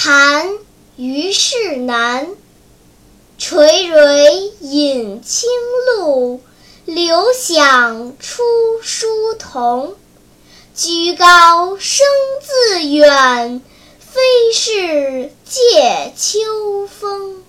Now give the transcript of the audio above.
蝉，虞世南，垂垂饮清露，流响出疏桐。居高声自远，非是藉秋风。